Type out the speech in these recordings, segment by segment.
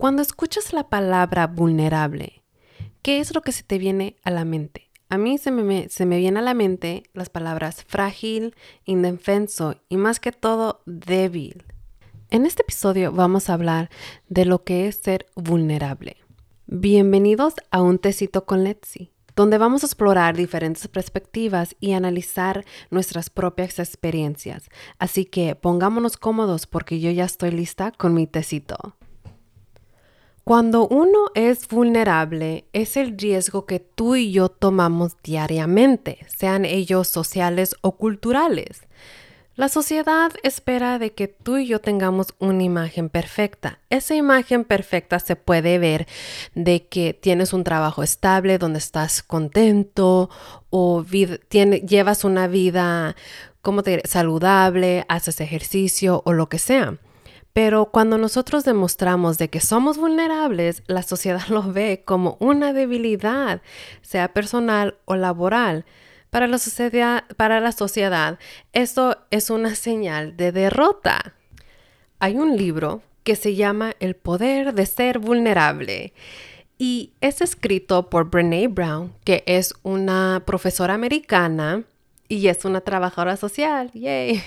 Cuando escuchas la palabra vulnerable, ¿qué es lo que se te viene a la mente? A mí se me, se viene a la mente las palabras frágil, indefenso y más que todo débil. En este episodio vamos a hablar de lo que es ser vulnerable. Bienvenidos a un tecito con Letzi, donde vamos a explorar diferentes perspectivas y analizar nuestras propias experiencias. Así que pongámonos cómodos porque yo ya estoy lista con mi tecito. Cuando uno es vulnerable, es el riesgo que tú y yo tomamos diariamente, sean ellos sociales o culturales. La sociedad espera de que tú y yo tengamos una imagen perfecta. Esa imagen perfecta se puede ver de que tienes un trabajo estable, donde estás contento o llevas una vida, como te saludable, haces ejercicio o lo que sea. Pero cuando nosotros demostramos de que somos vulnerables, la sociedad lo ve como una debilidad, sea personal o laboral. Para la sociedad, para la sociedad esto es una señal de derrota. Hay un libro que se llama El poder de ser vulnerable y es escrito por Brene Brown, que es una profesora americana y es una trabajadora social, yay.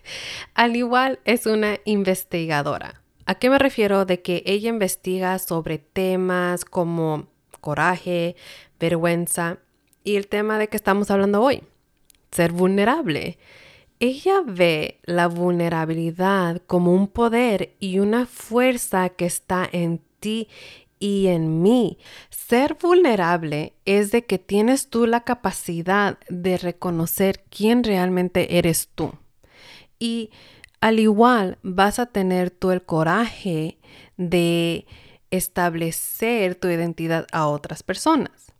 Al igual es una investigadora. ¿A qué me refiero? De que ella investiga sobre temas como coraje, vergüenza y el tema de que estamos hablando hoy, ser vulnerable. Ella ve la vulnerabilidad como un poder y una fuerza que está en ti y en mí. Ser vulnerable es de que tienes tú la capacidad de reconocer quién realmente eres tú. Y al igual vas a tener tú el coraje de establecer tu identidad a otras personas.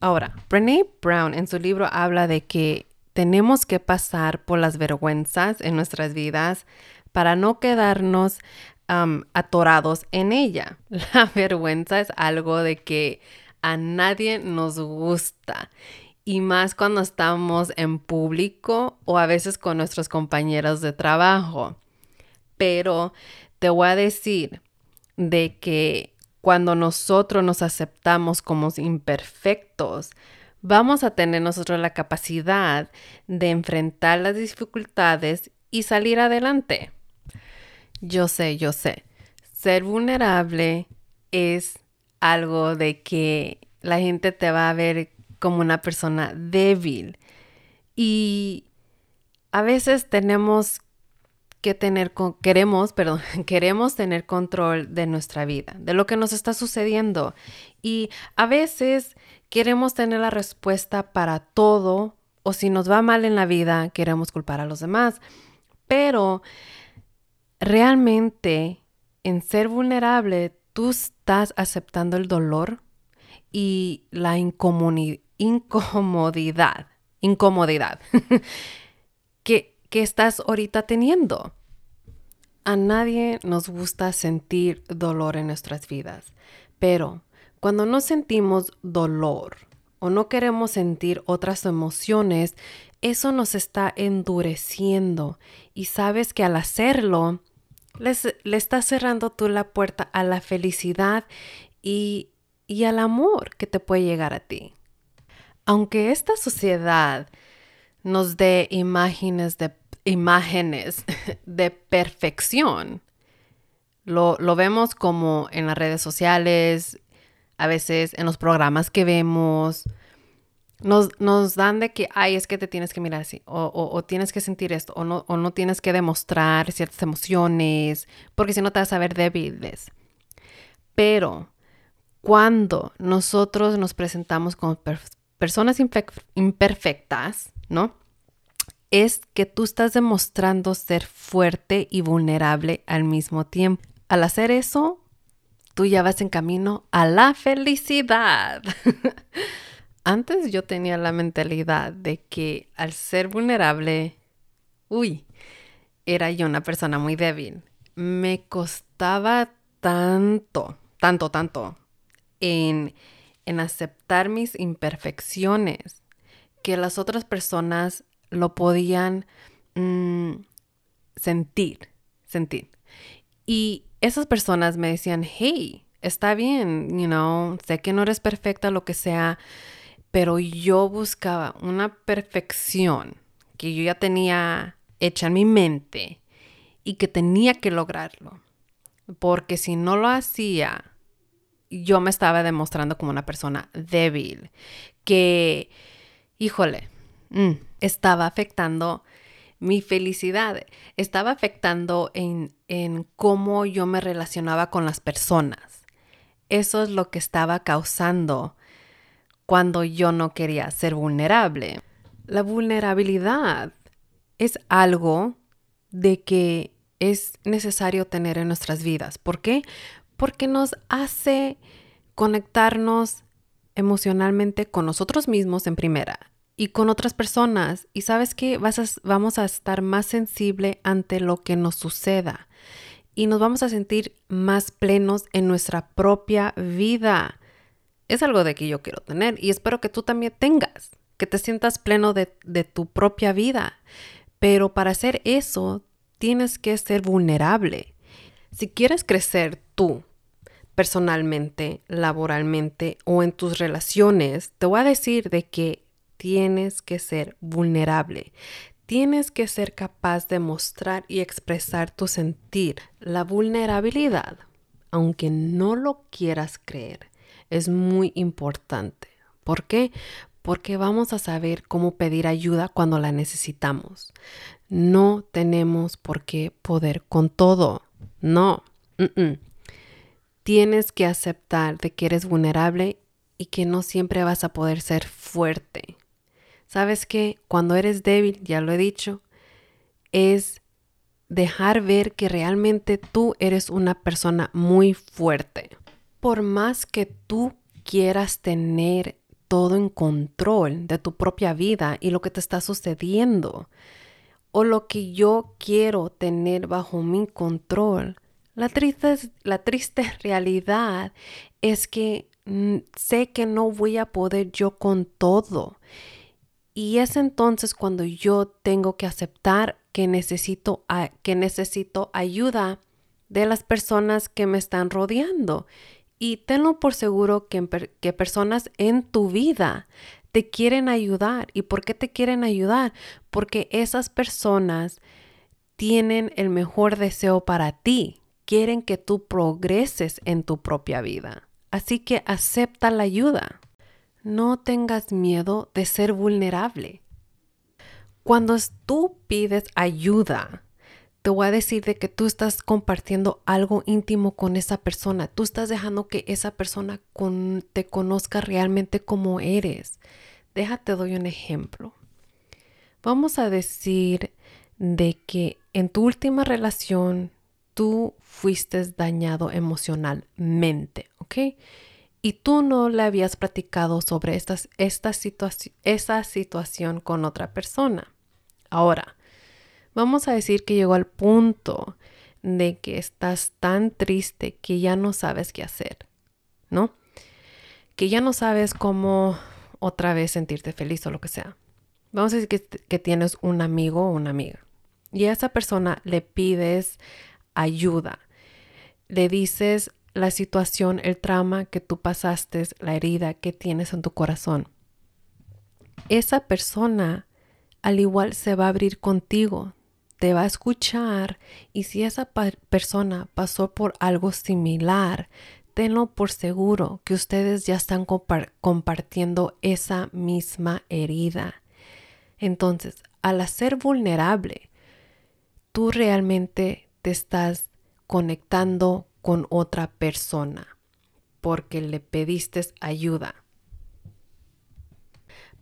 Ahora, Brene Brown en su libro habla de que tenemos que pasar por las vergüenzas en nuestras vidas para no quedarnos atorados en ella. La vergüenza es algo de que a nadie nos gusta y más cuando estamos en público o a veces con nuestros compañeros de trabajo. Pero te voy a decir de que cuando nosotros nos aceptamos como imperfectos, vamos a tener nosotros la capacidad de enfrentar las dificultades y salir adelante. Yo sé, yo sé. Ser vulnerable es algo de que la gente te va a ver como una persona débil. Y a veces tenemos que tener, queremos, perdón, queremos tener control de nuestra vida, de lo que nos está sucediendo. Y a veces queremos tener la respuesta para todo, o si nos va mal en la vida, queremos culpar a los demás. Pero realmente en ser vulnerable tú estás aceptando el dolor y la incomodidad, incomodidad que, que estás ahorita teniendo. A nadie nos gusta sentir dolor en nuestras vidas, pero cuando no sentimos dolor o no queremos sentir otras emociones, eso nos está endureciendo y sabes que al hacerlo le estás cerrando tú la puerta a la felicidad y, y al amor que te puede llegar a ti. Aunque esta sociedad nos dé imágenes de, imágenes de perfección, lo, lo vemos como en las redes sociales, a veces en los programas que vemos, nos, dan de que, ay, es que te tienes que mirar así, o, tienes que sentir esto, o no, o no tienes que demostrar ciertas emociones, porque si no te vas a ver débiles. Pero cuando nosotros nos presentamos como personas imperfectas, ¿no? Es que tú estás demostrando ser fuerte y vulnerable al mismo tiempo. Al hacer eso, tú ya vas en camino a la felicidad. Antes yo tenía la mentalidad de que al ser vulnerable, uy, era yo una persona muy débil. Me costaba tanto, tanto, tanto en, en aceptar mis imperfecciones que las otras personas lo podían mm, sentir, sentir. Y esas personas me decían, hey, está bien, you know, sé que no eres perfecta, lo que sea, pero yo buscaba una perfección que yo ya tenía hecha en mi mente y que tenía que lograrlo. Porque si no lo hacía, yo me estaba demostrando como una persona débil, que, híjole, mm, estaba afectando mi felicidad, estaba afectando en, en cómo yo me relacionaba con las personas. Eso es lo que estaba causando cuando yo no quería ser vulnerable. La vulnerabilidad es algo de que es necesario tener en nuestras vidas. ¿Por qué? Porque nos hace conectarnos emocionalmente con nosotros mismos en primera y con otras personas. Y sabes que vamos a estar más sensible ante lo que nos suceda y nos vamos a sentir más plenos en nuestra propia vida. Es algo de que yo quiero tener y espero que tú también tengas, que te sientas pleno de, de tu propia vida. Pero para hacer eso, tienes que ser vulnerable. Si quieres crecer tú personalmente, laboralmente o en tus relaciones, te voy a decir de que tienes que ser vulnerable. Tienes que ser capaz de mostrar y expresar tu sentir. La vulnerabilidad, aunque no lo quieras creer, es muy importante. ¿Por qué? Porque vamos a saber cómo pedir ayuda cuando la necesitamos. No tenemos por qué poder con todo. No. Tienes que aceptar de que eres vulnerable y que no siempre vas a poder ser fuerte. ¿Sabes que Cuando eres débil, ya lo he dicho, es dejar ver que realmente tú eres una persona muy fuerte. Por más que tú quieras tener todo en control de tu propia vida y lo que te está sucediendo, o lo que yo quiero tener bajo mi control. La triste, la triste realidad es que mm, sé que no voy a poder yo con todo. Y es entonces cuando yo tengo que aceptar que necesito, que necesito ayuda de las personas que me están rodeando. Y tenlo por seguro que, que personas en tu vida te quieren ayudar. ¿Y por qué te quieren ayudar? Porque esas personas tienen el mejor deseo para ti. Quieren que tú progreses en tu propia vida. Así que acepta la ayuda. No tengas miedo de ser vulnerable. Cuando tú pides ayuda, te voy a decir de que tú estás compartiendo algo íntimo con esa persona. Tú estás dejando que esa persona te conozca realmente como eres. Déjate doy un ejemplo. Vamos a decir de que en tu última relación tú fuiste dañado emocionalmente, ¿ok? Y tú no le habías platicado sobre esta, esta esa situación con otra persona. Ahora, Vamos a decir que llegó al punto de que estás tan triste que ya no sabes qué hacer, ¿no? Que ya no sabes cómo otra vez sentirte feliz o lo que sea. Vamos a decir que, tienes un amigo o una amiga y a esa persona le pides ayuda. Le dices la situación, el trauma que tú pasaste, la herida que tienes en tu corazón. Esa persona al igual se va a abrir contigo, te va a escuchar y si esa persona pasó por algo similar, tenlo por seguro que ustedes ya están compartiendo esa misma herida. Entonces, al ser vulnerable, tú realmente te estás conectando con otra persona porque le pediste ayuda.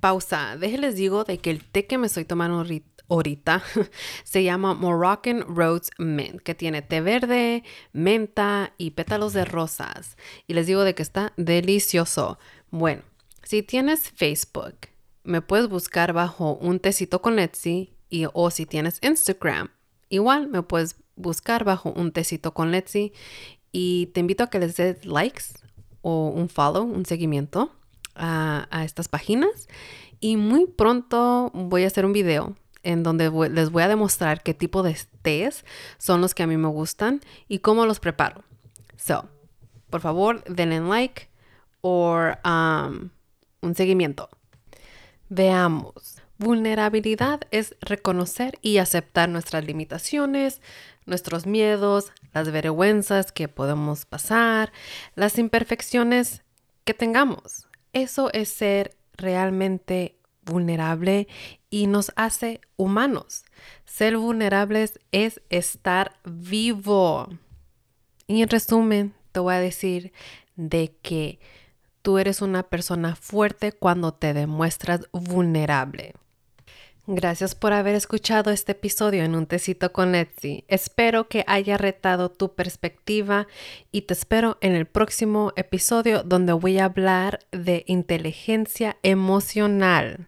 Pausa. Déjenles digo de que el té que me estoy tomando ahorita se llama Moroccan Rose Mint, que tiene té verde, menta y pétalos de rosas. Y les digo de que está delicioso. Bueno, si tienes Facebook, me puedes buscar bajo un tecito con Etsy y o si tienes Instagram, igual me puedes buscar bajo un tecito con Etsy y te invito a que les des likes o un follow, un seguimiento a, a estas páginas y muy pronto voy a hacer un video en donde les voy a demostrar qué tipo de tés son los que a mí me gustan y cómo los preparo. So, por favor, denle like o um, un seguimiento. Veamos. Vulnerabilidad es reconocer y aceptar nuestras limitaciones, nuestros miedos, las vergüenzas que podemos pasar, las imperfecciones que tengamos. Eso es ser realmente vulnerable y nos hace humanos. Ser vulnerables es estar vivo. Y en resumen, te voy a decir de que tú eres una persona fuerte cuando te demuestras vulnerable. Gracias por haber escuchado este episodio en Un Tecito con Etsy. Espero que haya retado tu perspectiva y te espero en el próximo episodio donde voy a hablar de inteligencia emocional.